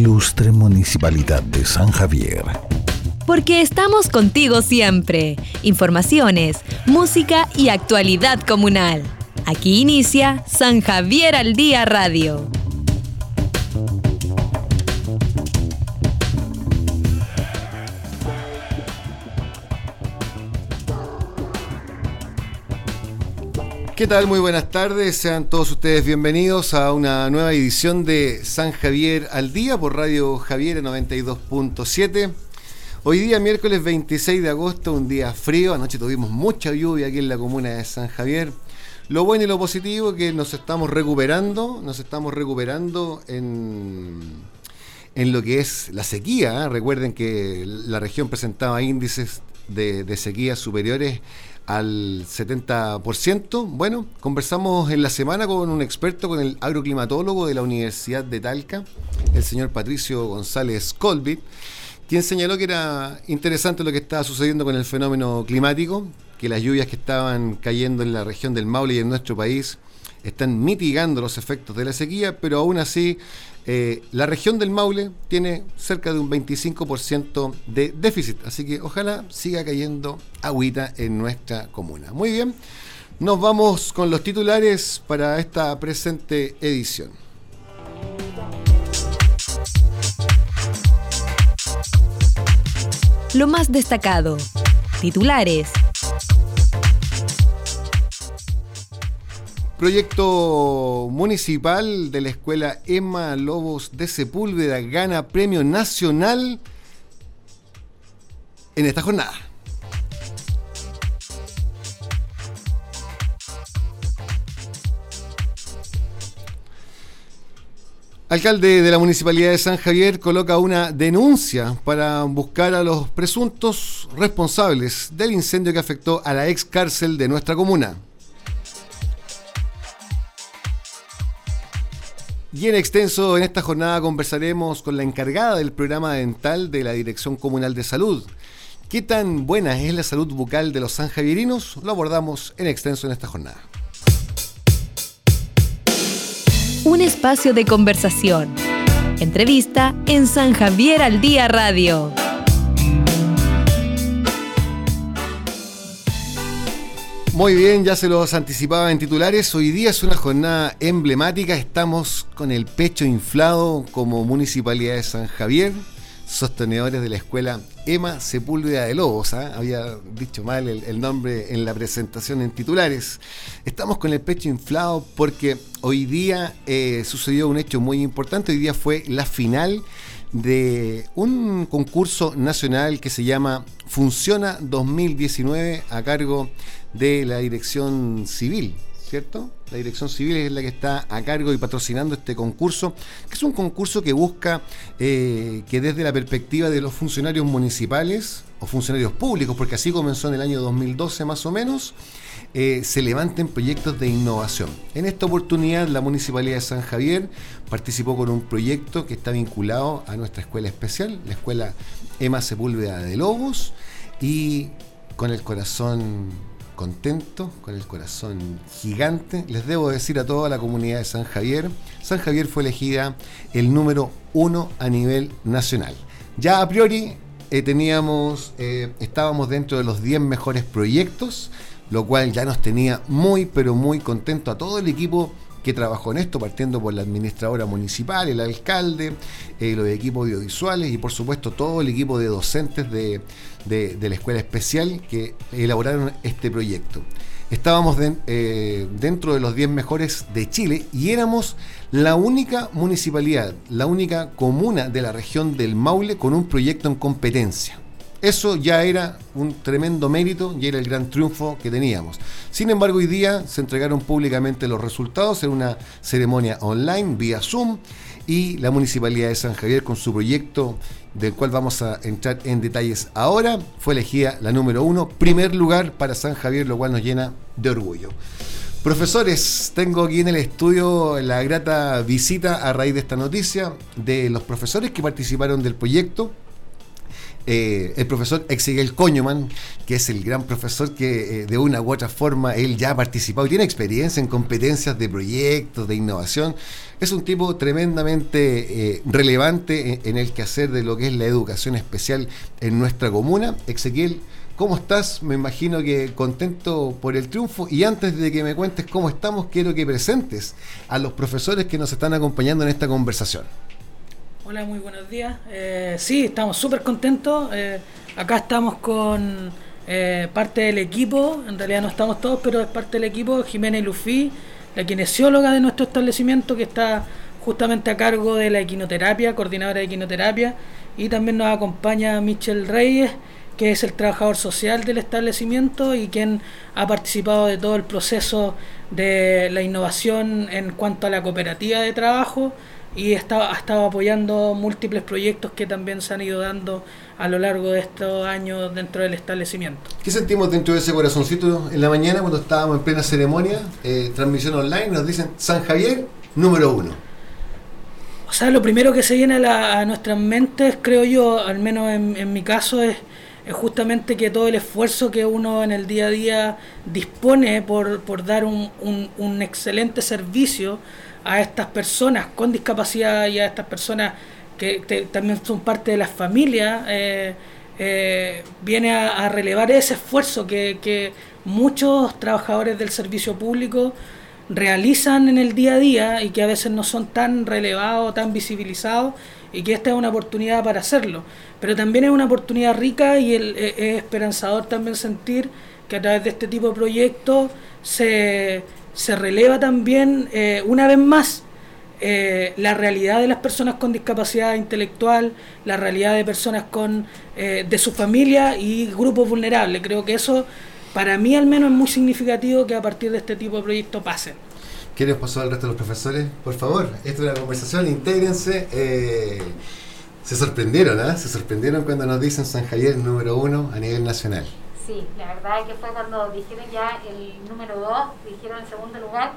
Ilustre Municipalidad de San Javier. Porque estamos contigo siempre. Informaciones, música y actualidad comunal. Aquí inicia San Javier al Día Radio. ¿Qué tal? Muy buenas tardes. Sean todos ustedes bienvenidos a una nueva edición de San Javier al Día por Radio Javier 92.7. Hoy día, miércoles 26 de agosto, un día frío. Anoche tuvimos mucha lluvia aquí en la comuna de San Javier. Lo bueno y lo positivo es que nos estamos recuperando, nos estamos recuperando en, en lo que es la sequía. ¿eh? Recuerden que la región presentaba índices de, de sequía superiores al 70%. Bueno, conversamos en la semana con un experto, con el agroclimatólogo de la Universidad de Talca, el señor Patricio González Colbit, quien señaló que era interesante lo que estaba sucediendo con el fenómeno climático, que las lluvias que estaban cayendo en la región del Maule y en nuestro país están mitigando los efectos de la sequía, pero aún así eh, la región del Maule tiene cerca de un 25% de déficit, así que ojalá siga cayendo agüita en nuestra comuna. Muy bien, nos vamos con los titulares para esta presente edición. Lo más destacado. Titulares. Proyecto municipal de la escuela Emma Lobos de Sepúlveda gana premio nacional en esta jornada. Alcalde de la Municipalidad de San Javier coloca una denuncia para buscar a los presuntos responsables del incendio que afectó a la ex cárcel de nuestra comuna. Y en extenso, en esta jornada conversaremos con la encargada del programa dental de la Dirección Comunal de Salud. ¿Qué tan buena es la salud bucal de los sanjavierinos? Lo abordamos en extenso en esta jornada. Un espacio de conversación. Entrevista en San Javier al Día Radio. Muy bien, ya se los anticipaba en titulares. Hoy día es una jornada emblemática. Estamos con el pecho inflado como Municipalidad de San Javier, sostenedores de la escuela Emma Sepúlveda de Lobos. ¿ah? Había dicho mal el, nombre en la presentación en titulares. Estamos con el pecho inflado porque hoy día eh, sucedió un hecho muy importante. Hoy día fue la final de un concurso nacional que se llama Funciona 2019 a cargo de la Dirección Civil, ¿cierto? La Dirección Civil es la que está a cargo y patrocinando este concurso, que es un concurso que busca eh, que desde la perspectiva de los funcionarios municipales o funcionarios públicos, porque así comenzó en el año 2012 más o menos, eh, se levanten proyectos de innovación. En esta oportunidad la Municipalidad de San Javier participó con un proyecto que está vinculado a nuestra escuela especial, la escuela Emma Sepúlveda de Lobos, y con el corazón contento, con el corazón gigante. Les debo decir a toda la comunidad de San Javier, San Javier fue elegida el número uno a nivel nacional. Ya a priori eh, teníamos, eh, estábamos dentro de los 10 mejores proyectos, lo cual ya nos tenía muy, pero muy contento a todo el equipo que trabajó en esto, partiendo por la administradora municipal, el alcalde, eh, los equipos audiovisuales y por supuesto todo el equipo de docentes de, de, la escuela especial que elaboraron este proyecto. Estábamos eh, dentro de los 10 mejores de Chile y éramos la única municipalidad, la única comuna de la región del Maule con un proyecto en competencia. Eso ya era un tremendo mérito y era el gran triunfo que teníamos. Sin embargo, hoy día se entregaron públicamente los resultados en una ceremonia online vía Zoom y la Municipalidad de San Javier con su proyecto del cual vamos a entrar en detalles ahora, fue elegida la número uno, primer lugar para San Javier, lo cual nos llena de orgullo. Profesores, tengo aquí en el estudio la grata visita a raíz de esta noticia de los profesores que participaron del proyecto eh, el profesor Exiguel Coñoman, que es el gran profesor que eh, de una u otra forma él ya ha participado y tiene experiencia en competencias de proyectos, de innovación. Es un tipo tremendamente eh, relevante en, en, el quehacer de lo que es la educación especial en nuestra comuna. Ezequiel, ¿cómo estás? Me imagino que contento por el triunfo. Y antes de que me cuentes cómo estamos, quiero que presentes a los profesores que nos están acompañando en esta conversación. Hola, muy buenos días. Eh, sí, estamos súper contentos. Eh, acá estamos con eh, parte del equipo, en realidad no estamos todos, pero es parte del equipo, Jimena Lufi, la kinesióloga de nuestro establecimiento que está justamente a cargo de la equinoterapia, coordinadora de equinoterapia, y también nos acompaña Michelle Reyes, que es el trabajador social del establecimiento y quien ha participado de todo el proceso de la innovación en cuanto a la cooperativa de trabajo y está, ha estado apoyando múltiples proyectos que también se han ido dando a lo largo de estos años dentro del establecimiento. ¿Qué sentimos dentro de ese corazoncito en la mañana cuando estábamos en plena ceremonia, eh, transmisión online, nos dicen San Javier número uno? O sea, lo primero que se viene a, la, a nuestras mentes, creo yo, al menos en, en mi caso, es, es, justamente que todo el esfuerzo que uno en el día a día dispone por, por dar un, un, un excelente servicio a estas personas con discapacidad y a estas personas que también son parte de las familias, eh, eh, viene a, relevar ese esfuerzo que, muchos trabajadores del servicio público realizan en el día a día y que a veces no son tan relevados, tan visibilizados y que esta es una oportunidad para hacerlo. Pero también es una oportunidad rica y el, es esperanzador también sentir que a través de este tipo de proyectos se se releva también eh, una vez más eh, la realidad de las personas con discapacidad intelectual, la realidad de personas con eh, de su familia y grupos vulnerables. Creo que eso, para mí al menos, es muy significativo que a partir de este tipo de proyectos pasen. ¿Qué les pasó al resto de los profesores? Por favor, esto es una conversación, intégrense. Eh, se sorprendieron, ¿eh? Se sorprendieron cuando nos dicen San Javier número uno a nivel nacional. Sí, la verdad es que fue cuando dijeron ya el número 2, dijeron el segundo lugar,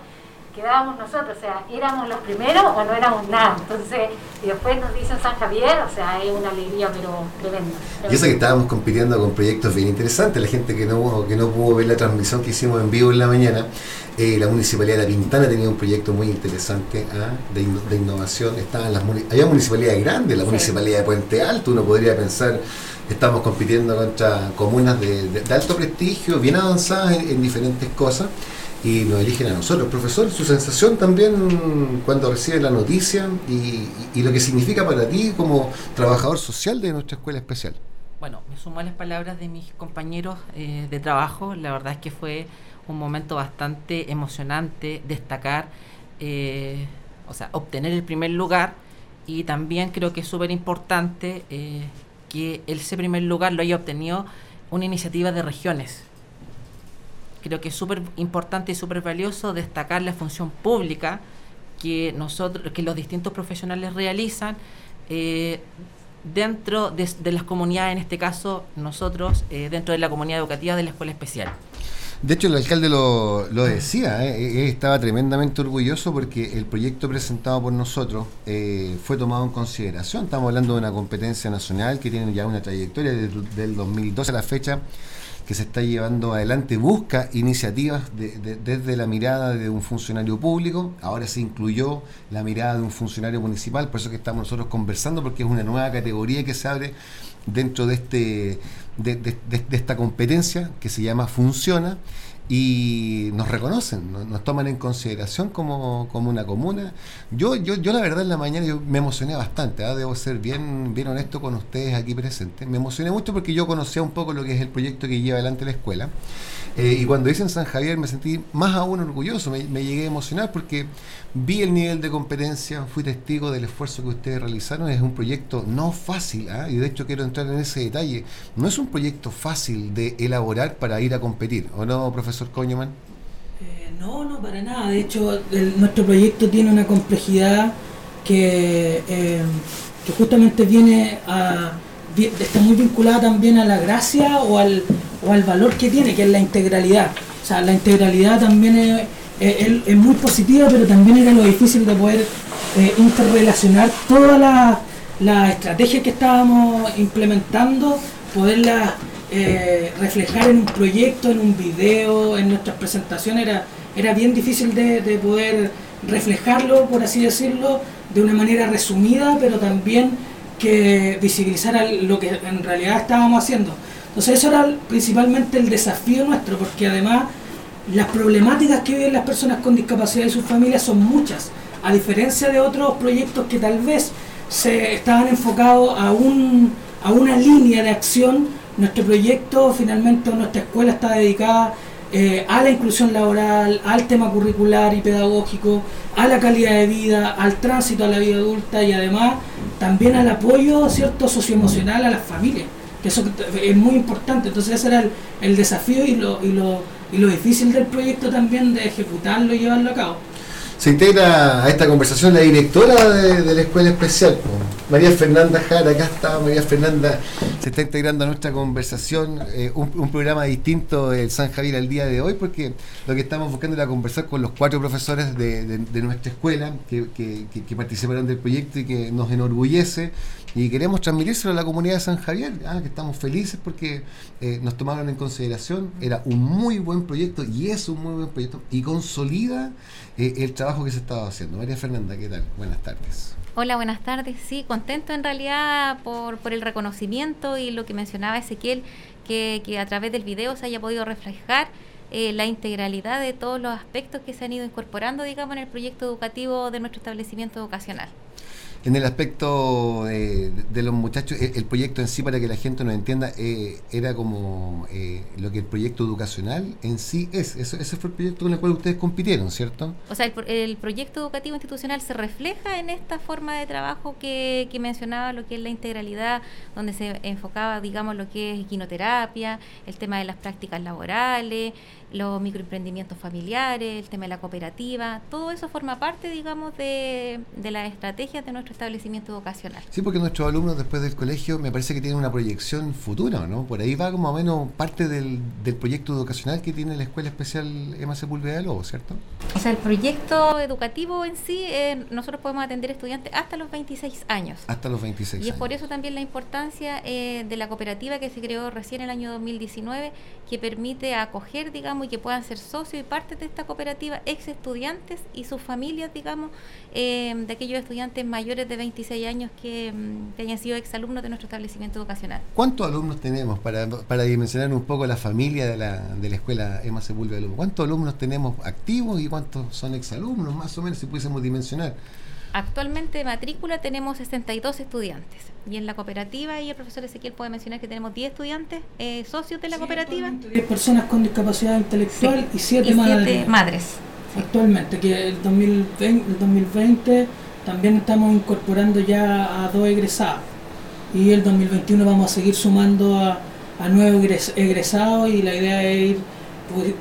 quedábamos nosotros, o sea, éramos los primeros o no éramos nada. Entonces, y después nos dicen San Javier, o sea, es una alegría, pero tremenda. Y eso que estábamos compitiendo con proyectos bien interesantes, la gente que no, que no pudo ver la transmisión que hicimos en vivo en la mañana, eh, la Municipalidad de La Pintana tenía un proyecto muy interesante ¿ah? de, de, innovación, estaban las había municipalidades grandes, la sí. Municipalidad de Puente Alto, uno podría pensar estamos compitiendo contra comunas de, alto prestigio, bien avanzadas en, en, diferentes cosas, y nos eligen a nosotros. Profesor, su sensación también cuando recibe la noticia y lo que significa para ti como trabajador social de nuestra escuela especial. Bueno, me sumo a las palabras de mis compañeros eh, de trabajo, la verdad es que fue un momento bastante emocionante destacar, eh, o sea, obtener el primer lugar y también creo que es súper importante eh, que ese primer lugar lo haya obtenido una iniciativa de regiones. Creo que es súper importante y súper valioso destacar la función pública que nosotros, que los distintos profesionales realizan eh, dentro de, las comunidades, en este caso nosotros, eh, dentro de la comunidad educativa de la escuela especial. De hecho, el alcalde lo, lo decía, ¿eh? él estaba tremendamente orgulloso porque el proyecto presentado por nosotros eh, fue tomado en consideración. Estamos hablando de una competencia nacional que tiene ya una trayectoria desde del 2012 a la fecha que se está llevando adelante, busca iniciativas de, de, desde la mirada de un funcionario público, ahora se incluyó la mirada de un funcionario municipal, por eso que estamos nosotros conversando, porque es una nueva categoría que se abre dentro de este de, de, esta competencia que se llama Funciona y nos reconocen, nos, toman en consideración como, como una comuna. Yo, yo, yo la verdad en la mañana yo me emocioné bastante, ¿eh? debo ser bien, bien honesto con ustedes aquí presentes. Me emocioné mucho porque yo conocía un poco lo que es el proyecto que lleva adelante la escuela. Eh, y cuando dicen San Javier me sentí más aún orgulloso, me, llegué a emocionar porque vi el nivel de competencia, fui testigo del esfuerzo que ustedes realizaron, es un proyecto no fácil, ¿eh? y de hecho quiero entrar en ese detalle, no es un proyecto fácil de elaborar para ir a competir, ¿o no, profesor Coñoman? Eh, no, no, para nada, de hecho nuestro proyecto tiene una complejidad que, eh, que justamente viene a está muy vinculada también a la gracia o al, o al valor que tiene, que es la integralidad. O sea, la integralidad también es, es, muy positiva, pero también era lo difícil de poder eh, interrelacionar todas las las estrategias que estábamos implementando, poderlas eh, reflejar en un proyecto, en un video, en nuestras presentaciones, era, era bien difícil de, de poder reflejarlo, por así decirlo, de una manera resumida, pero también que visibilizara lo que en realidad estábamos haciendo. Entonces eso era principalmente el desafío nuestro, porque además las problemáticas que viven las personas con discapacidad y sus familias son muchas, a diferencia de otros proyectos que tal vez se estaban enfocados a, un, a una línea de acción, nuestro proyecto finalmente, nuestra escuela está dedicada eh, a la inclusión laboral, al tema curricular y pedagógico, a la calidad de vida, al tránsito a la vida adulta y además también al apoyo cierto socioemocional a las familias que eso es muy importante. Entonces ese era el, desafío y lo, y, lo, y lo difícil del proyecto también de ejecutarlo y llevarlo a cabo. Se integra a esta conversación la directora de, la Escuela Especial, María Fernanda Jara, acá está María Fernanda, se está integrando a nuestra conversación, eh, un, programa distinto del San Javier al día de hoy, porque lo que estamos buscando era conversar con los cuatro profesores de, nuestra escuela que, que participaron del proyecto y que nos enorgullece y queremos transmitírselo a la comunidad de San Javier, ah, que estamos felices porque eh, nos tomaron en consideración, era un muy buen proyecto y es un muy buen proyecto y consolida eh, el trabajo que se estaba haciendo. María Fernanda, ¿qué tal? Buenas tardes. Hola, buenas tardes. Sí, contento en realidad por, por el reconocimiento y lo que mencionaba Ezequiel, que, que a través del video se haya podido reflejar eh, la integralidad de todos los aspectos que se han ido incorporando, digamos, en el proyecto educativo de nuestro establecimiento educacional. En el aspecto de, los muchachos, el, proyecto en sí, para que la gente nos entienda, eh, era como eh, lo que el proyecto educacional en sí es. ese fue el proyecto con el cual ustedes compitieron, ¿cierto? O sea, el, proyecto educativo institucional se refleja en esta forma de trabajo que, que, mencionaba, lo que es la integralidad, donde se enfocaba, digamos, lo que es equinoterapia, el tema de las prácticas laborales, los microemprendimientos familiares, el tema de la cooperativa, todo eso forma parte, digamos, de, de las estrategias de nuestro establecimiento educacional. Sí, porque nuestros alumnos después del colegio me parece que tienen una proyección futura, ¿no? Por ahí va como o menos parte del, del proyecto educacional que tiene la Escuela Especial Emma Sepúlveda de Lobo, ¿cierto? O sea, el proyecto educativo en sí, eh, nosotros podemos atender estudiantes hasta los 26 años. Hasta los 26 años. Y es por eso también la importancia eh, de la cooperativa que se creó recién en el año 2019, que permite acoger, digamos, y que puedan ser socios y parte de esta cooperativa ex estudiantes y sus familias, digamos, eh, de aquellos estudiantes mayores de 26 años mm, que, hayan sido exalumnos de nuestro establecimiento educacional. ¿Cuántos alumnos tenemos para, para dimensionar un poco la familia de la, de la escuela Emma Sepúlveda de Lobo? ¿Cuántos alumnos tenemos activos y cuántos son exalumnos, más o menos, si pudiésemos dimensionar? Actualmente de matrícula tenemos 62 estudiantes y en la cooperativa, y el profesor Ezequiel puede mencionar que tenemos 10 estudiantes eh, socios de la cooperativa. 10 personas con discapacidad intelectual y 7 madres. madres. Actualmente, que el 2020, el 2020 también estamos incorporando ya a dos egresados y el 2021 vamos a seguir sumando a, a nuevos egresados y la idea es ir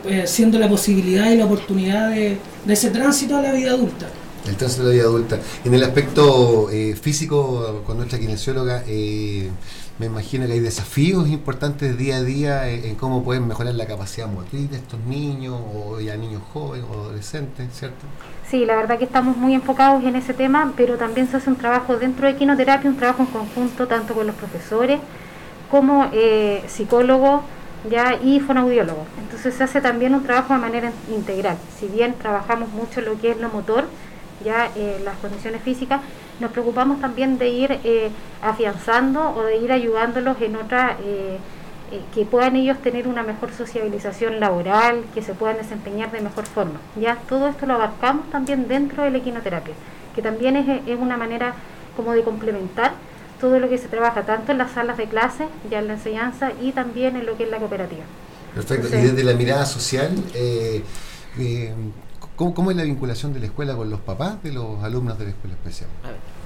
eh, siendo la posibilidad y la oportunidad de, de ese tránsito a la vida adulta. El tránsito de la vida adulta. En el aspecto eh, físico, con nuestra kinesióloga, eh, me imagino que hay desafíos importantes día a día en, cómo pueden mejorar la capacidad motriz de estos niños, o ya niños jóvenes o adolescentes, ¿cierto? Sí, la verdad que estamos muy enfocados en ese tema, pero también se hace un trabajo dentro de quinoterapia, un trabajo en conjunto tanto con los profesores como eh, psicólogos ya y fonoaudiólogos. Entonces se hace también un trabajo de manera integral. Si bien trabajamos mucho lo que es lo motor, ya eh, las condiciones físicas, nos preocupamos también de ir eh, afianzando o de ir ayudándolos en otra, eh, que puedan ellos tener una mejor sociabilización laboral, que se puedan desempeñar de mejor forma. Ya todo esto lo abarcamos también dentro de la equinoterapia, que también es, es una manera como de complementar todo lo que se trabaja tanto en las salas de clase, ya en la enseñanza y también en lo que es la cooperativa. Perfecto. y desde la mirada social, eh, ¿Cómo, es la vinculación de la escuela con los papás de los alumnos de la escuela especial?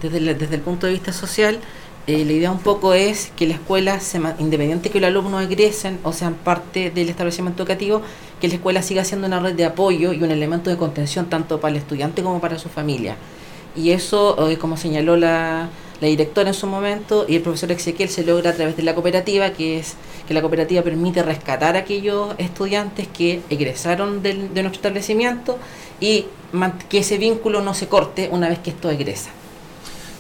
desde, el punto de vista social, eh, la idea un poco es que la escuela, se, independiente que los alumnos egresen o sean parte del establecimiento educativo, que la escuela siga siendo una red de apoyo y un elemento de contención tanto para el estudiante como para su familia. Y eso, eh, como señaló la, la directora en su momento y el profesor Ezequiel se logra a través de la cooperativa, que es que la cooperativa permite rescatar a aquellos estudiantes que egresaron de nuestro establecimiento y que ese vínculo no se corte una vez que esto egresa.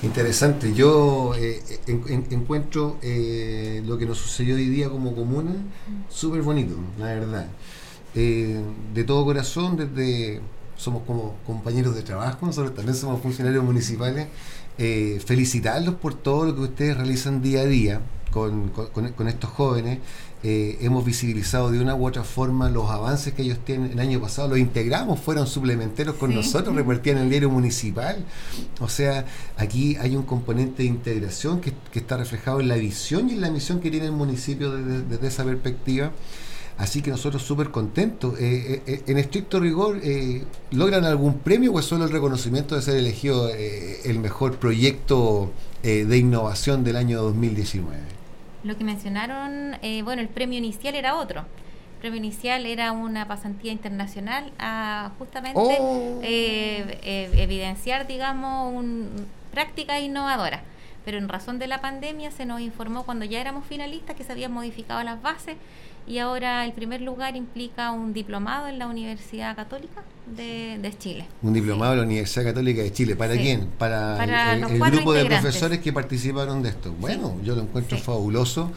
Interesante. Yo eh, en- en- encuentro eh, lo que nos sucedió hoy día como comuna súper bonito, la verdad. Eh, de todo corazón, desde somos como compañeros de trabajo, nosotros también somos funcionarios municipales. Eh, felicitarlos por todo lo que ustedes realizan día a día con, con- estos jóvenes. Eh, hemos visibilizado de una u otra forma los avances que ellos tienen. El año pasado los integramos, fueron suplementeros con Sí. nosotros, repartían el diario municipal. O sea, aquí hay un componente de integración que, que está reflejado en la visión y en la misión que tiene el municipio desde, desde esa perspectiva. Así que nosotros súper contentos. Eh, eh, eh, en estricto rigor, eh, ¿logran algún premio o es solo el reconocimiento de ser elegido eh, el mejor proyecto eh, de innovación del año 2019? Lo que mencionaron, eh, bueno, el premio inicial era otro. El premio inicial era una pasantía internacional a justamente Oh. eh, eh, evidenciar, digamos, un, prácticas innovadoras. Pero en razón de la pandemia se nos informó cuando ya éramos finalistas que se habían modificado las bases y ahora el primer lugar implica un diplomado en la Universidad Católica de, de Chile. Un diplomado de la Universidad Católica de Chile. ¿Para Sí. quién? Para, Para el, grupo de profesores que participaron de esto. Bueno, yo lo encuentro fabuloso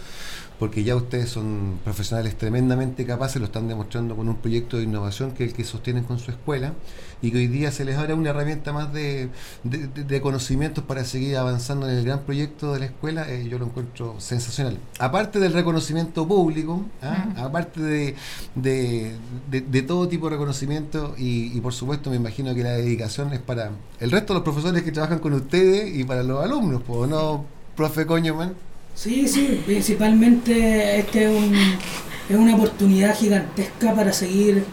porque ya ustedes son profesionales tremendamente capaces, lo están demostrando con un proyecto de innovación que es el que sostienen con su escuela y que hoy día se les abre una herramienta más de, de- conocimientos para seguir avanzando en el gran proyecto de la escuela. eh, yo lo encuentro sensacional. Aparte del reconocimiento público, ¿ah? Aparte de, de, todo tipo de reconocimiento y, y por supuesto me imagino que la dedicación es para el resto de los profesores que trabajan con ustedes y para los alumnos, pues, ¿no, profe Coñoman? Sí, sí, principalmente este es, un- una oportunidad gigantesca para seguir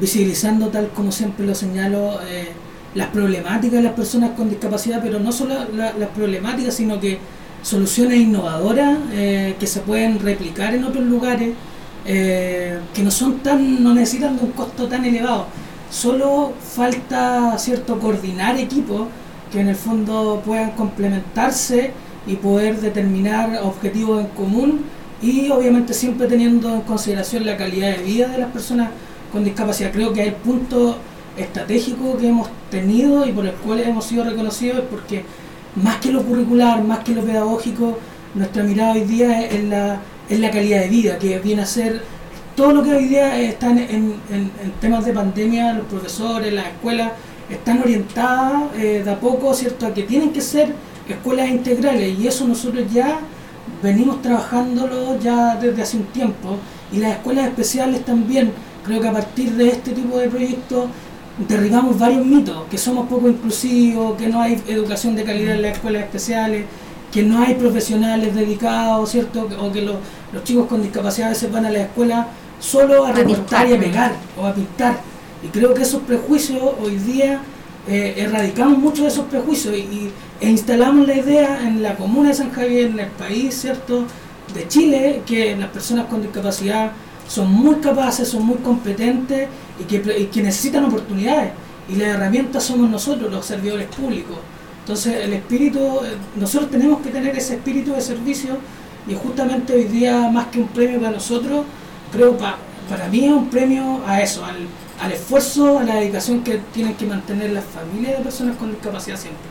visibilizando, tal como siempre lo señalo, eh, las problemáticas de las personas con discapacidad, pero no solo la- las problemáticas, sino que soluciones innovadoras eh, que se pueden replicar en otros lugares, eh, que no son tan, no necesitan de un costo tan elevado. Solo falta cierto coordinar equipos que en el fondo puedan complementarse y poder determinar objetivos en común y obviamente siempre teniendo en consideración la calidad de vida de las personas con discapacidad. Creo que hay punto estratégico que hemos tenido y por el cual hemos sido reconocidos es porque más que lo curricular, más que lo pedagógico, nuestra mirada hoy día es la, en la calidad de vida, que viene a ser todo lo que hoy día está en, en- en- en temas de pandemia, los profesores, las escuelas, están orientadas eh, de a poco, ¿cierto?, a que tienen que ser escuelas integrales y eso nosotros ya venimos trabajándolo ya desde hace un tiempo y las escuelas especiales también, creo que a partir de este tipo de proyectos derribamos varios mitos, que somos poco inclusivos, que no hay educación de calidad en las escuelas especiales, que no hay profesionales dedicados, ¿cierto? O que los, los chicos con discapacidad a veces van a la escuela solo a A recortar y a pegar o a pintar. Y creo que esos prejuicios hoy día eh, erradicamos muchos de esos prejuicios y, y- e instalamos la idea en la comuna de San Javier, en el país, ¿cierto? De Chile, que las personas con discapacidad son muy capaces, son muy competentes y que, necesitan oportunidades. Y las herramientas somos nosotros, los servidores públicos. Entonces, el espíritu, eh, nosotros tenemos que tener ese espíritu de servicio y justamente hoy día, más que un premio para nosotros, creo pa- para mí es un premio a eso, al, al esfuerzo, a la dedicación que tienen que mantener las familias de personas con discapacidad siempre.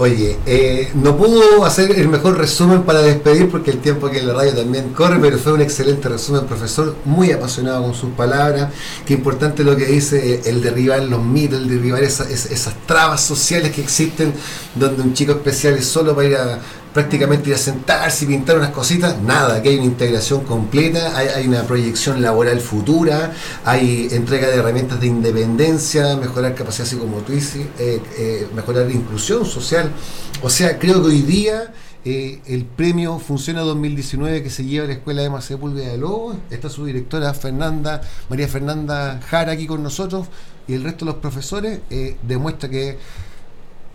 Oye, eh, no pudo hacer el mejor resumen para despedir porque el tiempo aquí en la radio también corre, pero fue un excelente resumen, profesor, muy apasionado con sus palabras. Qué importante lo que dice, eh, el derribar los mitos, el derribar esa- es- esas trabas sociales que existen, donde un chico especial es solo para ir a prácticamente ir a sentarse y pintar unas cositas, nada, aquí hay una integración completa, hay, hay una proyección laboral futura, hay entrega de herramientas de independencia, mejorar capacidad psicomotriz, eh, eh, mejorar inclusión social. O sea, creo que hoy día eh, el premio Funciona 2019 que se lleva a la Escuela de Sepúlveda de Lobos, está su directora Fernanda, María Fernanda Jara aquí con nosotros y el resto de los profesores, eh, demuestra que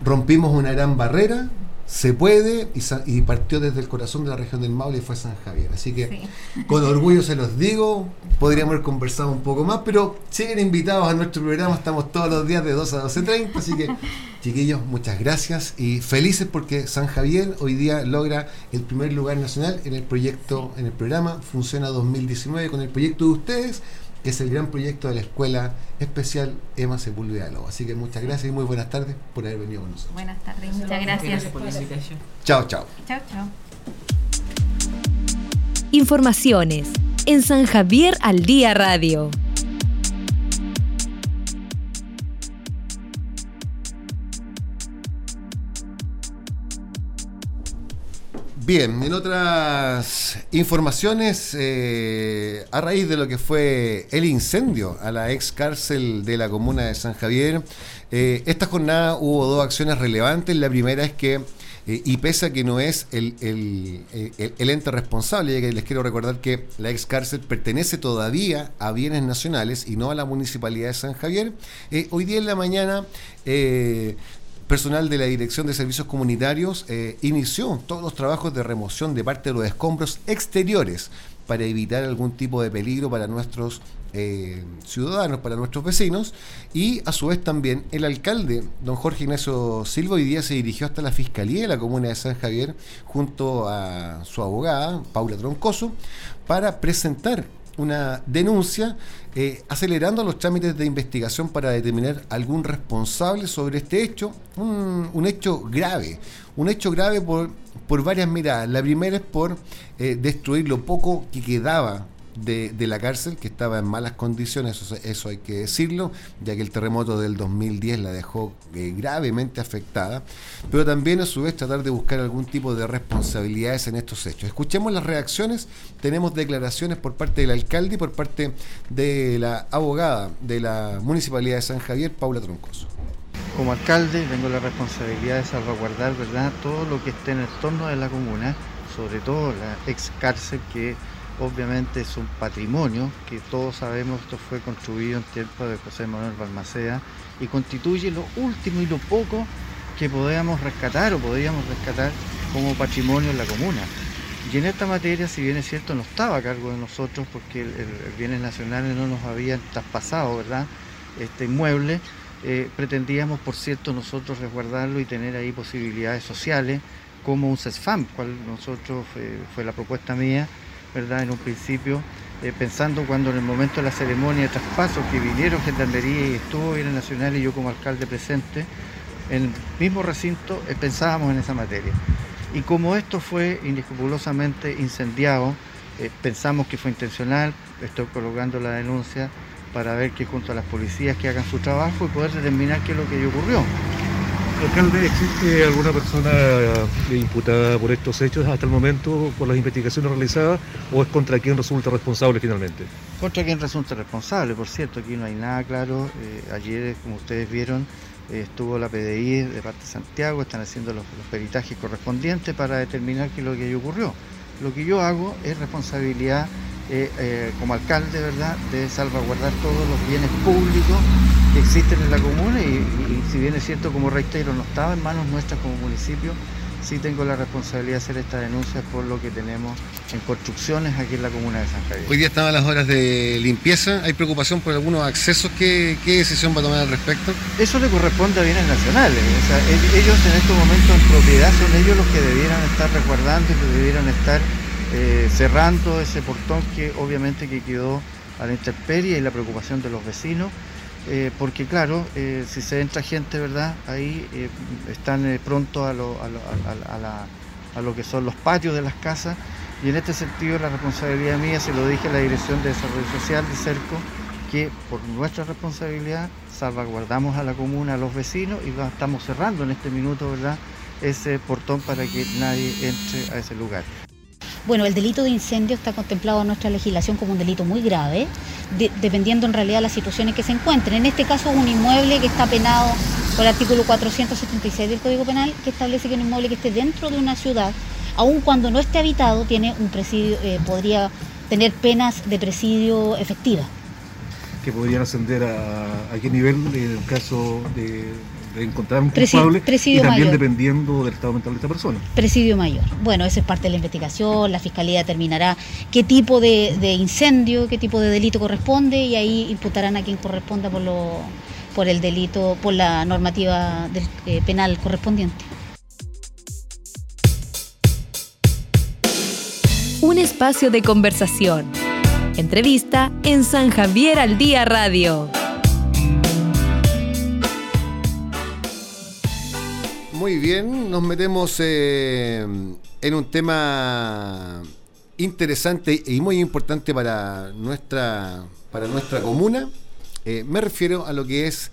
rompimos una gran barrera, se puede y, y partió desde el corazón de la región del Maule y fue San Javier. Así que Sí. con orgullo se los digo, podríamos haber conversado un poco más, pero siguen invitados a nuestro programa, estamos todos los días de 12 a 12.30, así que chiquillos, muchas gracias y felices porque San Javier hoy día logra el primer lugar nacional en el proyecto, en el programa Funciona 2019 con el proyecto de ustedes que es el gran proyecto de la Escuela Especial Emma Sepúlveda Lobo. Así que muchas gracias y muy buenas tardes por haber venido con nosotros. Buenas tardes, muchas gracias. Chao, chao. Chao, chao. Informaciones en San Javier al Día Radio. Bien, en otras informaciones, eh, a raíz de lo que fue el incendio a la ex cárcel de la comuna de San Javier, eh, esta jornada hubo dos acciones relevantes. La primera es que, eh, y pese a que no es el, el, el, ente responsable, ya que les quiero recordar que la ex cárcel pertenece todavía a bienes nacionales y no a la municipalidad de San Javier, hoy día en la mañana personal de la Dirección de Servicios Comunitarios eh, inició todos los trabajos de remoción de parte de los escombros exteriores para evitar algún tipo de peligro para nuestros eh, ciudadanos, para nuestros vecinos, y a su vez también el alcalde, don Jorge Ignacio Silva, hoy día se dirigió hasta la Fiscalía de la Comuna de San Javier junto a su abogada, Paula Troncoso, para presentar una denuncia eh, acelerando los trámites de investigación para determinar algún responsable sobre este hecho, un, hecho grave, un hecho grave por, por varias miradas. La primera es por eh, destruir lo poco que quedaba de, la cárcel, que estaba en malas condiciones, eso, eso, hay que decirlo, ya que el terremoto del 2010 la dejó eh, gravemente afectada, pero también a su vez tratar de buscar algún tipo de responsabilidades en estos hechos. Escuchemos las reacciones, tenemos declaraciones por parte del alcalde y por parte de la abogada de la Municipalidad de San Javier, Paula Troncoso. Como alcalde tengo la responsabilidad de salvaguardar ¿verdad? todo lo que esté en el entorno de la comuna, sobre todo la ex cárcel que obviamente es un patrimonio que todos sabemos esto fue construido en tiempo de José Manuel Balmaceda y constituye lo último y lo poco que podíamos rescatar o podíamos rescatar como patrimonio en la comuna. Y en esta materia, si bien es cierto, no estaba a cargo de nosotros porque el, bienes nacionales no nos habían traspasado, ¿verdad? Este inmueble, eh, pretendíamos, por cierto, nosotros resguardarlo y tener ahí posibilidades sociales como un CESFAM, cual nosotros eh, fue la propuesta mía, En un principio, eh, pensando cuando en el momento de la ceremonia de traspaso que vinieron Gendarmería y estuvo Bienes Nacional y yo como alcalde presente, en el mismo recinto eh, pensábamos en esa materia. Y como esto fue inescrupulosamente incendiado, eh, pensamos que fue intencional, estoy colocando la denuncia para ver que junto a las policías que hagan su trabajo y poder determinar qué es lo que ocurrió. Alcalde, ¿existe alguna persona imputada por estos hechos hasta el momento por las investigaciones realizadas o es contra quien resulta responsable finalmente? Contra quien resulta responsable, por cierto, aquí no hay nada claro. Eh, ayer, como ustedes vieron, eh, estuvo la PDI de parte de Santiago, están haciendo los, peritajes correspondientes para determinar qué es lo que ocurrió. Lo que yo hago es responsabilidad eh, como alcalde, ¿verdad?, de salvaguardar todos los bienes públicos que existen en la comuna y, si bien es cierto, como reitero, no estaba en manos nuestras como municipio, sí tengo la responsabilidad de hacer esta denuncia por lo que tenemos en construcciones aquí en la comuna de San Javier. Hoy día estaban las horas de limpieza, ¿hay preocupación por algunos accesos? ¿Qué, decisión va a tomar al respecto? Eso le corresponde a bienes nacionales, ellos en estos momentos en propiedad son ellos los que debieran estar resguardando y que debieran estar eh, cerrando ese portón que obviamente que quedó a la intemperie y la preocupación de los vecinos eh, porque claro, eh, si se entra gente, ¿verdad? Ahí eh, están pronto a lo, a, lo, que son los patios de las casas y en este sentido la responsabilidad mía, se lo dije a la Dirección de Desarrollo Social de CERCO, que por nuestra responsabilidad salvaguardamos a la comuna, a los vecinos y estamos cerrando en este minuto, ¿verdad? Ese portón para que nadie entre a ese lugar. Bueno, el delito de incendio está contemplado en nuestra legislación como un delito muy grave, dependiendo en realidad de las situaciones que se encuentren. En este caso, un inmueble que está penado por el artículo 476 del Código Penal, que establece que un inmueble que esté dentro de una ciudad, aun cuando no esté habitado, tiene un presidio, eh, podría tener penas de presidio efectiva. Que podrían ascender a, a qué nivel en el caso de encontrar un culpable y también dependiendo del estado mental de esta persona. Presidio mayor. Bueno, eso es parte de la investigación, la fiscalía determinará qué tipo de, incendio, qué tipo de delito corresponde y ahí imputarán a quien corresponda por, lo, por el delito, por la normativa del, eh, penal correspondiente. Un espacio de conversación Entrevista en San Javier al Día Radio. Muy bien, nos metemos eh, en un tema interesante y muy importante para nuestra, para nuestra comuna. Eh, me refiero a lo que es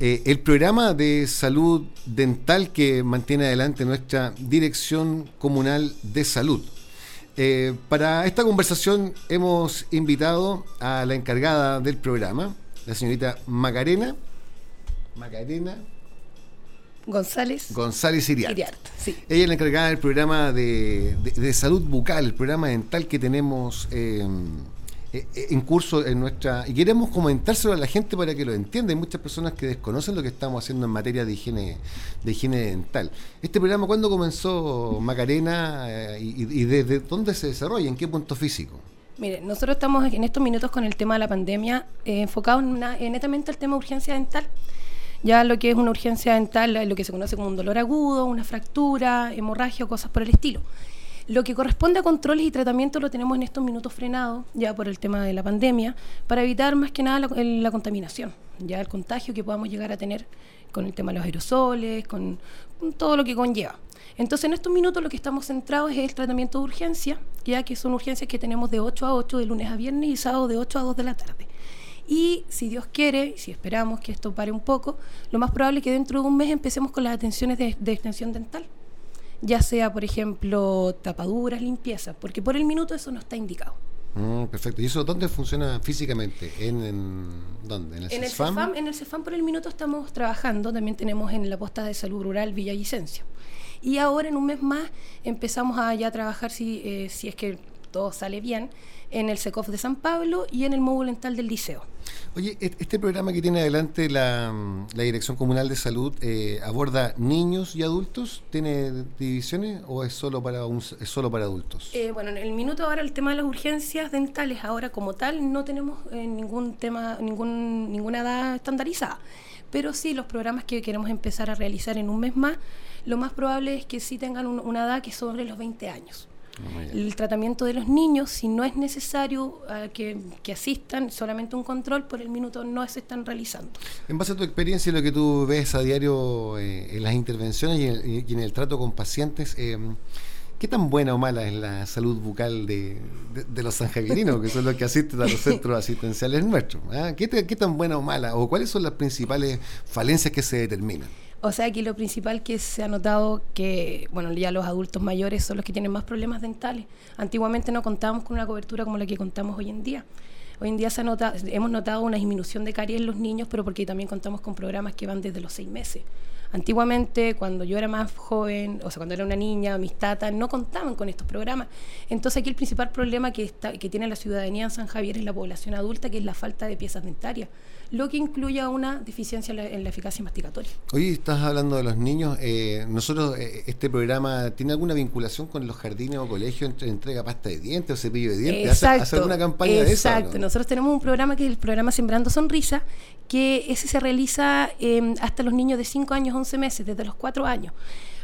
eh, el programa de salud dental que mantiene adelante nuestra Dirección Comunal de Salud. Para esta conversación hemos invitado a la encargada del programa, la señorita Macarena. Macarena. González. González Iriart. Iriart, sí. Ella es la encargada del programa de, de- de salud bucal, el programa dental que tenemos eh, eh, en curso en nuestra... Y queremos comentárselo a la gente para que lo entienda. Hay muchas personas que desconocen lo que estamos haciendo en materia de higiene, de higiene dental. Este programa, ¿cuándo comenzó Macarena eh, y, y desde dónde se desarrolla? ¿En qué punto físico? Mire, nosotros estamos en estos minutos con el tema de la pandemia eh, enfocados en una- en netamente al tema de urgencia dental. Ya lo que es una urgencia dental, lo que se conoce como un dolor agudo, una fractura, hemorragia cosas por el estilo. Lo que corresponde a controles y tratamientos lo tenemos en estos minutos frenados, ya por el tema de la pandemia, para evitar más que nada la contaminación, ya el contagio que podamos llegar a tener con el tema de los aerosoles, con, con todo lo que conlleva. Entonces, en estos minutos lo que estamos centrados es el tratamiento de urgencia, ya que son urgencias que tenemos de 8 a 8, de lunes a viernes y sábado de 8 a 2 de la tarde. Y si Dios quiere, si esperamos que esto pare un poco, lo más probable es que dentro de un mes empecemos con las atenciones de, de extensión dental. Ya sea, por ejemplo, tapaduras, limpieza, porque por el minuto eso no está indicado. Mm, perfecto. ¿Y eso dónde funciona físicamente? ¿En, en- dónde? ¿En el En el, CESFAM? CEFAM, en el CEFAM por el minuto estamos trabajando, también tenemos en la posta de salud rural Villavicencio. Y ahora en un mes más empezamos a ya trabajar, si, eh, si es que todo sale bien, en el SECOF de San Pablo y en el módulo dental del liceo. Oye, este programa que tiene adelante la, Dirección Comunal de Salud eh, aborda niños y adultos. ¿Tiene divisiones o es solo para es solo para adultos? Eh, bueno, en el minuto ahora el tema de las urgencias dentales, ahora como tal no tenemos eh, ningún tema, ningún, ninguna edad estandarizada. Pero sí, los programas que queremos empezar a realizar en un mes más, lo más probable es que sí tengan un- una edad que sobre los 20 años. El tratamiento de los niños, si no es necesario ah, que, que asistan, solamente un control por el minuto no se están realizando. En base a tu experiencia y lo que tú ves a diario eh, en las intervenciones y en, y en el trato con pacientes, eh, ¿qué tan buena o mala es la salud bucal de, de- de los sanjaverinos, que son los que asisten a los centros asistenciales nuestros? ah? ¿Qué, te- ¿Qué tan buena o mala? ¿O cuáles son las principales falencias que se determinan? O sea que lo principal que se ha notado que, bueno, ya los adultos mayores son los que tienen más problemas dentales. Antiguamente no contábamos con una cobertura como la que contamos hoy en día. Hoy en día se nota- hemos notado una disminución de caries en los niños, pero porque también contamos con programas que van desde los seis meses. Antiguamente, cuando yo era más joven, o sea, cuando era una niña, mis tatas no contaban con estos programas. Entonces aquí el principal problema que, está, que tiene la ciudadanía en San Javier es la población adulta, que es la falta de piezas dentarias, lo que incluye a una deficiencia en la, en la eficacia masticatoria. Hoy estás hablando de los niños. eh, nosotros, eh, este programa, ¿tiene alguna vinculación con los jardines o colegios entre entrega pasta de dientes o cepillo de dientes? ¿Hace, hace alguna campaña de eso? no? Exacto. Nosotros tenemos un programa que es el programa Sembrando Sonrisa, que ese se realiza eh, hasta los niños de 5 años, 11 meses, desde los 4 años.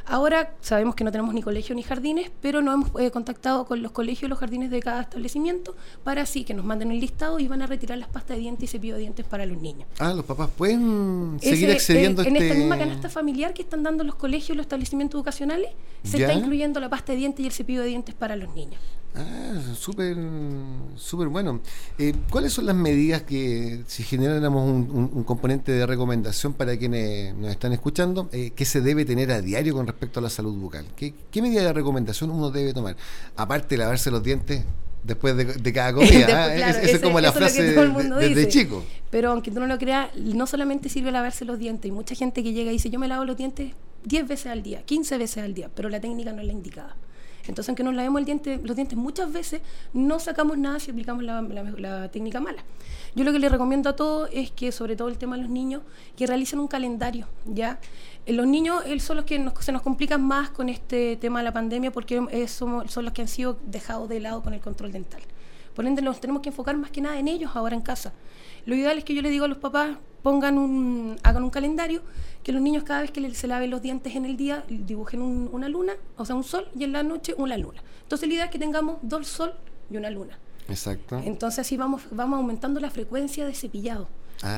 Ahora sabemos que no tenemos ni colegio ni jardines, pero nos hemos eh, contactado con los colegios y los jardines de cada establecimiento para así que nos manden el listado y van a retirar las pastas de dientes y cepillo de dientes para los niños. Ah, los papás pueden seguir accediendo eh, a En este... esta misma canasta familiar que están dando los colegios y los establecimientos educacionales, se ¿Ya? está incluyendo la pasta de dientes y el cepillo de dientes para los niños. Ah, súper, súper bueno. Eh, ¿Cuáles son las medidas que, si generáramos un, un- un componente de recomendación para quienes nos están escuchando, eh, que se debe tener a diario con respecto a la salud bucal? ¿Qué, qué medida de recomendación uno debe tomar? Aparte de lavarse los dientes después de, de cada comida. Después, ¿ah? claro, Es- es ese- como la es frase mundo desde dice. chico. Pero aunque tú no lo creas, no solamente sirve lavarse los dientes. Hay mucha gente que llega y dice, yo me lavo los dientes 10 veces al día, 15 veces al día, pero la técnica no es la indicada. Entonces, aunque nos lavemos el diente, los dientes muchas veces, no sacamos nada si aplicamos la, técnica mala. Yo lo que les recomiendo a todos es que, sobre todo el tema de los niños, que realicen un calendario, ¿ya? Eh, Los niños eh, son los que nos- se nos complican más con este tema de la pandemia porque eh, son los que han sido dejados de lado con el control dental. Por ende, nos tenemos que enfocar más que nada en ellos ahora en casa. Lo ideal es que yo le digo a los papás, pongan un, hagan un calendario, que los niños cada vez que se laven los dientes en el día, dibujen un- una luna, o sea, un sol, y en la noche una luna. Entonces la idea es que tengamos dos sol y una luna. Exacto. Entonces así vamos, vamos aumentando la frecuencia de cepillado.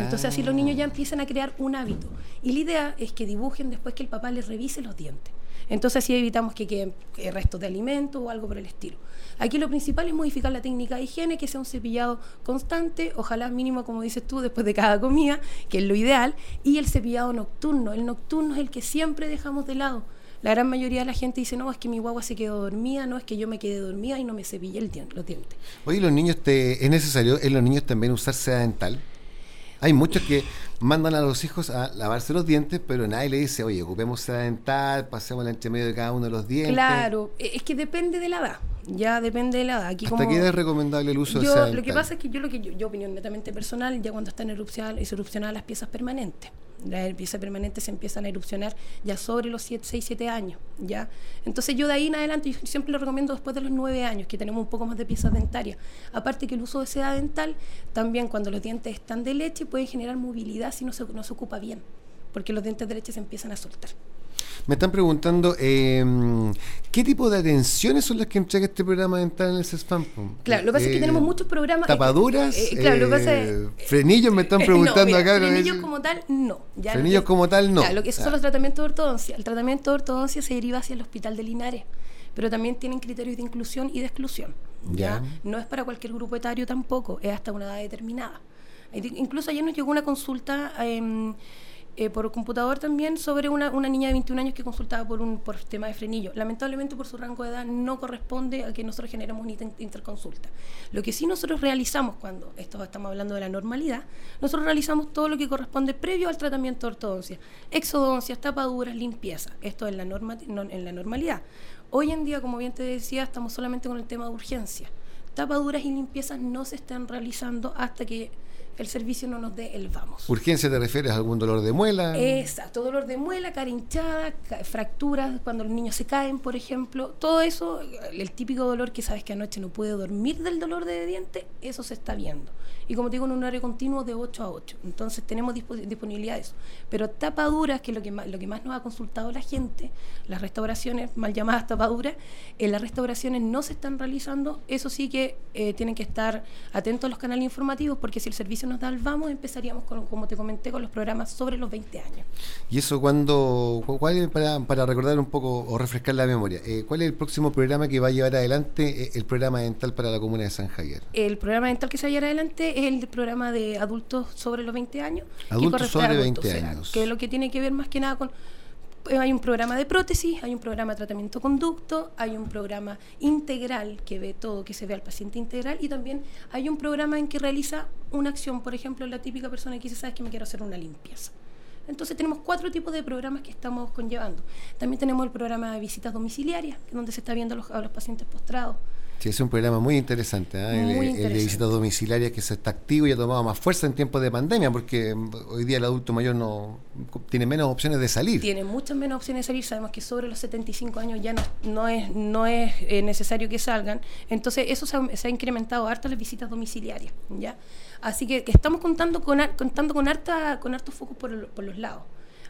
Entonces así los niños ya empiezan a crear un hábito. Y la idea es que dibujen después que el papá les revise los dientes. Entonces así evitamos que queden eh, restos de alimento o algo por el estilo. Aquí lo principal es modificar la técnica de higiene, que sea un cepillado constante, ojalá mínimo, como dices tú, después de cada comida, que es lo ideal, y el cepillado nocturno. El nocturno es el que siempre dejamos de lado. La gran mayoría de la gente dice, no, es que mi guagua se quedó dormida, no, es que yo me quedé dormida y no me cepillé el los dientes. Oye, los niños, te, ¿es necesario en los niños también usar seda dental? Hay muchos que mandan a los hijos a lavarse los dientes, pero nadie le dice, oye, ocupemos seda dental, pasemos entre medio de cada uno de los dientes. Claro, e, es que depende de la edad. Ya depende de la edad. Aquí ¿Hasta qué es recomendable el uso de dental? Lo que pasa es que yo, lo que yo, opinión netamente personal, ya cuando están erupcionadas, erupcionadas las piezas permanentes las piezas permanentes se empiezan a erupcionar ya sobre los 6, 7 años. ¿ya? Entonces yo de ahí en adelante yo siempre lo recomiendo después de los 9 años, que tenemos un poco más de piezas dentarias. Aparte que el uso de seda dental, también cuando los dientes están de leche, puede generar movilidad si no se, no se ocupa bien, porque los dientes de leche se empiezan a soltar. Me están preguntando em, qué tipo de atenciones son las que entrega este programa dental en el CESFAM. Claro, lo que pasa es que tenemos eh, muchos programas. ¿Tapaduras? Eh, claro, lo que pasa es, eh, ¿Frenillos me están preguntando acá? Frenillos como tal, no. Ya frenillos como tal, no. Claro, lo que son los tratamientos de ortodoncia. El tratamiento de ortodoncia se deriva hacia el hospital de Linares, pero también tienen criterios de inclusión y de exclusión. ¿ya? No es para cualquier grupo etario tampoco, es hasta una edad determinada. Incluso ayer nos llegó una consulta. Eh, eh, por computador también sobre una, una, niña de 21 años que consultaba por un por tema de frenillo. Lamentablemente por su rango de edad no corresponde a que nosotros generemos una interconsulta. Lo que sí nosotros realizamos cuando esto estamos hablando de la normalidad, nosotros realizamos todo lo que corresponde previo al tratamiento de ortodoncia, exodoncias, tapaduras, limpieza. Esto en la, norma, en la normalidad. Hoy en día, como bien te decía, estamos solamente con el tema de urgencia. Tapaduras y limpiezas no se están realizando hasta que el servicio no nos dé el vamos. ¿Urgencia te refieres a algún dolor de muela? Exacto, dolor de muela, cara hinchada, fracturas cuando los niños se caen, por ejemplo. Todo eso, el típico dolor que sabes que anoche no puede dormir del dolor de diente, eso se está viendo y como digo, en un horario continuo de 8 a 8. Entonces tenemos disponibilidad de eso. Pero tapaduras, que es lo que más, lo que más nos ha consultado la gente, las restauraciones, mal llamadas tapaduras, en las restauraciones no se están realizando, eso sí que eh, tienen que estar atentos a los canales informativos, porque si el servicio nos da el vamos, empezaríamos, con, como te comenté, con los programas sobre los 20 años. ¿Y eso cuando, cuál para, para recordar un poco o refrescar la memoria, eh, cuál es el próximo programa que va a llevar adelante eh, el programa dental para la comuna de San Javier? El programa dental que se va a llevar adelante es el programa de adultos sobre los 20 años. Adultos sobre 20 años. Que es lo que tiene que ver más que nada con... Eh, hay un programa de prótesis, hay un programa de tratamiento conducto, hay un programa integral que ve todo, que se ve al paciente integral y también hay un programa en que realiza una acción, por ejemplo, la típica persona que dice, sabes que me quiero hacer una limpieza. Entonces tenemos cuatro tipos de programas que estamos conllevando. También tenemos el programa de visitas domiciliarias, donde se está viendo a los, a los pacientes postrados. Sí, es un programa muy interesante, ¿eh? el, de visitas domiciliarias que se está activo y ha tomado más fuerza en tiempos de pandemia, porque hoy día el adulto mayor no tiene menos opciones de salir. Tiene muchas menos opciones de salir, sabemos que sobre los 75 años ya no, no es, no es eh, necesario que salgan, entonces eso se ha, incrementado harto las visitas domiciliarias, ¿ya? Así que, estamos contando con, contando con, harta, con hartos focos por, por los lados.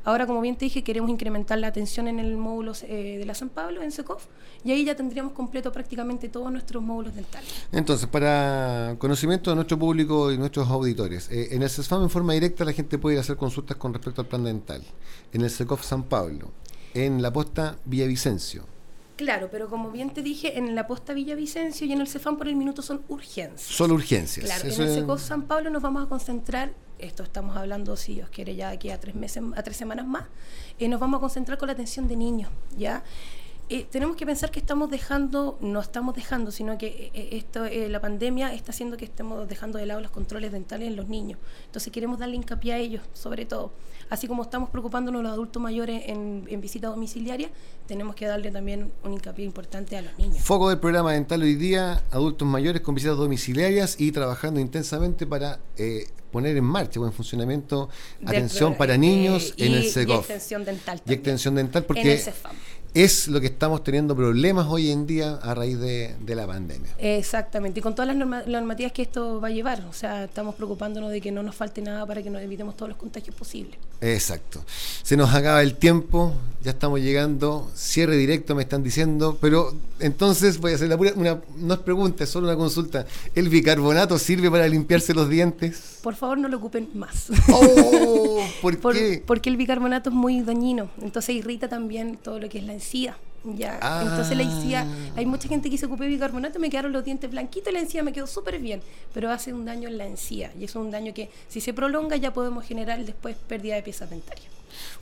Ahora, como bien te dije, queremos incrementar la atención en el módulo eh, de la San Pablo, en SECOF, y ahí ya tendríamos completo prácticamente todos nuestros módulos dentales. Entonces, para conocimiento de nuestro público y nuestros auditores, eh, en el CESFAM en forma directa la gente puede ir a hacer consultas con respecto al plan dental. En el SECOF San Pablo, en la posta Villavicencio. Claro, pero como bien te dije, en la posta Villavicencio y en el CEFAM por el minuto son urgencias. Solo urgencias. Claro, en el SECOF San Pablo nos vamos a concentrar esto estamos hablando, si Dios quiere, ya aquí a tres meses, a tres semanas más, eh, nos vamos a concentrar con la atención de niños, ¿ya? Eh, tenemos que pensar que estamos dejando, no estamos dejando, sino que eh, esto, la pandemia está haciendo que estemos dejando de lado los controles dentales en los niños. Entonces queremos darle hincapié a ellos, sobre todo. Así como estamos preocupándonos los adultos mayores en, en visita domiciliaria, tenemos que darle también un hincapié importante a los niños. Foco del programa dental hoy día, adultos mayores con visitas domiciliarias y trabajando intensamente para poner en marcha o en funcionamiento atención para niños en el CEGOF. Y extensión dental. Y extensión dental porque es lo que estamos teniendo problemas hoy en día a raíz de, la pandemia. Exactamente, y con todas las normativas que esto va a llevar. O sea, estamos preocupándonos de que no nos falte nada para que nos evitemos todos los contagios posibles. Exacto. Se nos acaba el tiempo. Ya estamos llegando. Cierre directo, me están diciendo. Pero entonces voy a hacer la pura, una, no es pregunta, es solo una consulta. ¿El bicarbonato sirve para limpiarse los dientes? Por favor, no lo ocupen más. Oh, ¿Por qué? Porque el bicarbonato es muy dañino. Entonces irrita también todo lo que es la encía. Ya, entonces la encía, Ah. hay mucha gente que se ocupé bicarbonato, me quedaron los dientes blanquitos y la encía me quedó súper bien, pero hace un daño en la encía y eso es un daño que si se prolonga ya podemos generar después pérdida de piezas dentarias.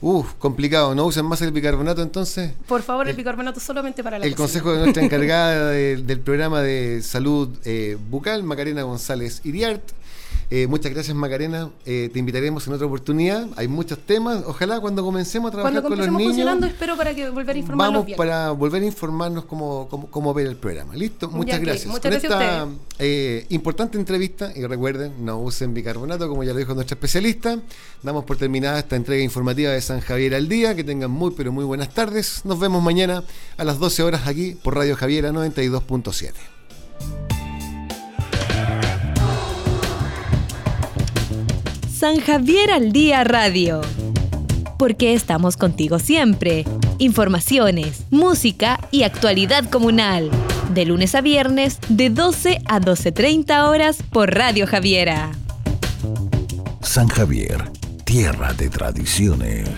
Uf, complicado. ¿No usan más el bicarbonato entonces? Por favor, el bicarbonato solamente para la El cocina. consejo de nuestra encargada de- del programa de salud eh, bucal, Macarena González Iriart. Eh, muchas gracias, Macarena. Eh, te invitaremos en otra oportunidad. Hay muchos temas. Ojalá cuando comencemos a trabajar Cuando con los niños. funcionando, espero para que volver a informarlos Vamos bien. para volver a informarnos cómo, cómo, cómo ver el programa. ¿Listo? Muchas Ya, gracias. Muchas Con gracias esta eh, importante entrevista, y recuerden, no usen bicarbonato, como ya lo dijo nuestra especialista. Damos por terminada esta entrega informativa de San Javier al Día. Que tengan muy, pero muy buenas tardes. Nos vemos mañana a las 12 horas aquí por Radio Javiera 92.7. San Javier al Día Radio. Porque estamos contigo siempre. Informaciones, música y actualidad comunal. De lunes a viernes, de 12 a 12.30 horas por Radio Javiera. San Javier, tierra de tradiciones.